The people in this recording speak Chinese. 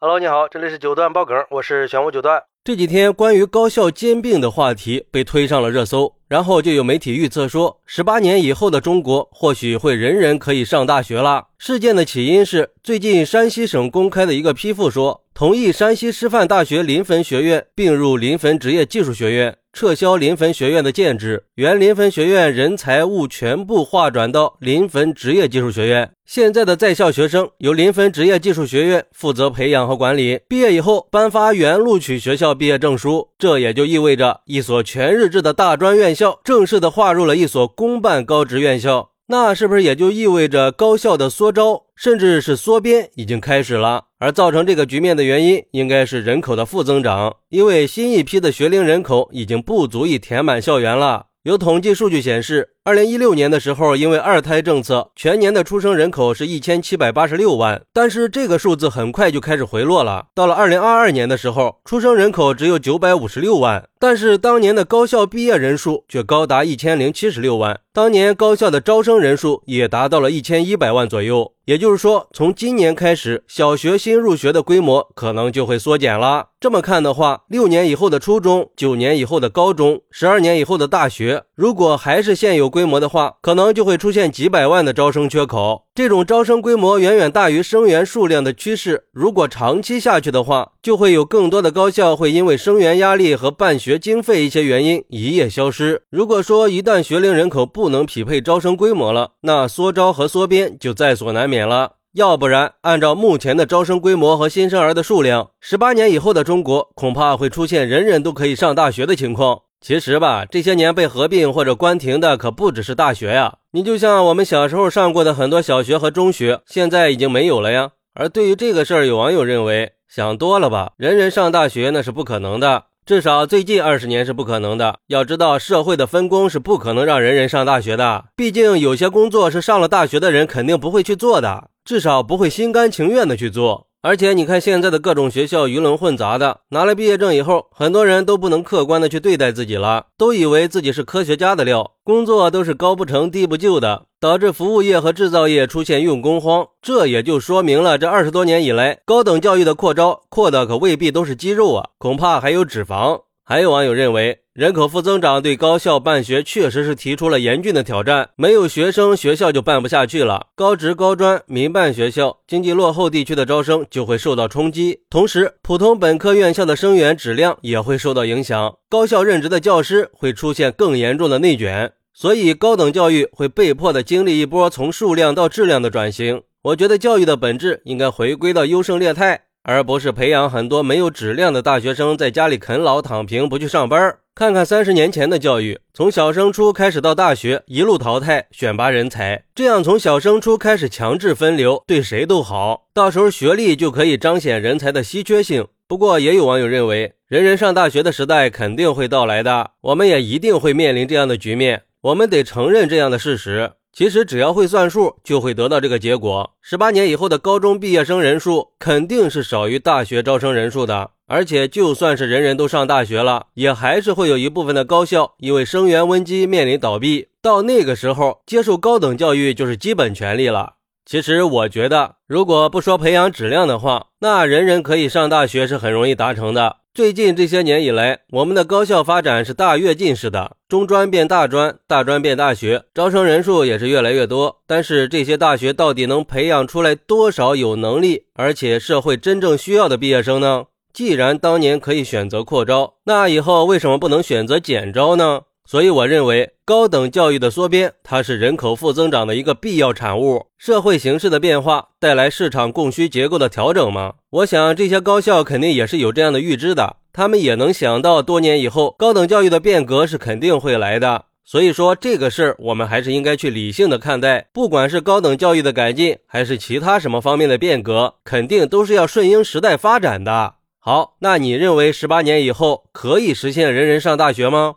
Hello，你好，这里是九段爆梗，我是玄武九段。这几天关于高校兼并的话题被推上了热搜，然后就有媒体预测说，十八年以后的中国或许会人人可以上大学了。事件的起因是最近山西省公开的一个批复说，同意山西师范大学临汾学院并入临汾职业技术学院。撤销临汾学院的建制，原临汾学院人才物全部划转到临汾职业技术学院。现在的在校学生由临汾职业技术学院负责培养和管理，毕业以后颁发原录取学校毕业证书。这也就意味着一所全日制的大专院校正式的划入了一所公办高职院校。那是不是也就意味着高校的缩招，甚至是缩编已经开始了？而造成这个局面的原因，应该是人口的负增长，因为新一批的学龄人口已经不足以填满校园了。有统计数据显示，二零一六年的时候，因为二胎政策，全年的出生人口是一千七百八十六万，但是这个数字很快就开始回落了。到了二零二二年的时候，出生人口只有九百五十六万，但是当年的高校毕业人数却高达一千零七十六万，当年高校的招生人数也达到了一千一百万左右。也就是说，从今年开始，小学新入学的规模可能就会缩减了。这么看的话，六年以后的初中，九年以后的高中，十二年以后的大学，如果还是现有规模的话，可能就会出现几百万的招生缺口。这种招生规模远远大于生源数量的趋势，如果长期下去的话，就会有更多的高校会因为生源压力和办学经费一些原因一夜消失。如果说一旦学龄人口不能匹配招生规模了，那缩招和缩编就在所难免了。要不然，按照目前的招生规模和新生儿的数量，十八年以后的中国恐怕会出现人人都可以上大学的情况。其实吧，这些年被合并或者关停的可不只是大学呀。你就像我们小时候上过的很多小学和中学，现在已经没有了呀。而对于这个事儿，有网友认为想多了吧，人人上大学那是不可能的，至少最近二十年是不可能的。要知道，社会的分工是不可能让人人上大学的，毕竟有些工作是上了大学的人肯定不会去做的，至少不会心甘情愿的去做。而且你看，现在的各种学校鱼龙混杂的，拿了毕业证以后，很多人都不能客观的去对待自己了，都以为自己是科学家的料，工作都是高不成低不就的，导致服务业和制造业出现用工荒。这也就说明了，这二十多年以来，高等教育的扩招扩的可未必都是肌肉啊，恐怕还有脂肪。还有网友认为，人口负增长对高校办学确实是提出了严峻的挑战。没有学生，学校就办不下去了。高职、高专、民办学校，经济落后地区的招生就会受到冲击。同时，普通本科院校的生源质量也会受到影响。高校任职的教师会出现更严重的内卷，所以高等教育会被迫的经历一波从数量到质量的转型。我觉得教育的本质应该回归到优胜劣汰。而不是培养很多没有质量的大学生在家里啃老躺平不去上班。看看三十年前的教育，从小升初开始到大学，一路淘汰选拔人才，这样从小升初开始强制分流，对谁都好。到时候学历就可以彰显人才的稀缺性。不过也有网友认为，人人上大学的时代肯定会到来的，我们也一定会面临这样的局面，我们得承认这样的事实。其实只要会算数，就会得到这个结果。十八年以后的高中毕业生人数肯定是少于大学招生人数的，而且就算是人人都上大学了，也还是会有一部分的高校因为生源危机面临倒闭。到那个时候，接受高等教育就是基本权利了。其实我觉得，如果不说培养质量的话，那人人可以上大学是很容易达成的。最近这些年以来，我们的高校发展是大跃进式的，中专变大专，大专变大学，招生人数也是越来越多。但是这些大学到底能培养出来多少有能力而且社会真正需要的毕业生呢？既然当年可以选择扩招，那以后为什么不能选择减招呢？所以我认为，高等教育的缩编，它是人口负增长的一个必要产物。社会形势的变化带来市场供需结构的调整吗？我想这些高校肯定也是有这样的预知的，他们也能想到多年以后高等教育的变革是肯定会来的。所以说这个事儿，我们还是应该去理性的看待。不管是高等教育的改进，还是其他什么方面的变革，肯定都是要顺应时代发展的。好，那你认为十八年以后可以实现人人上大学吗？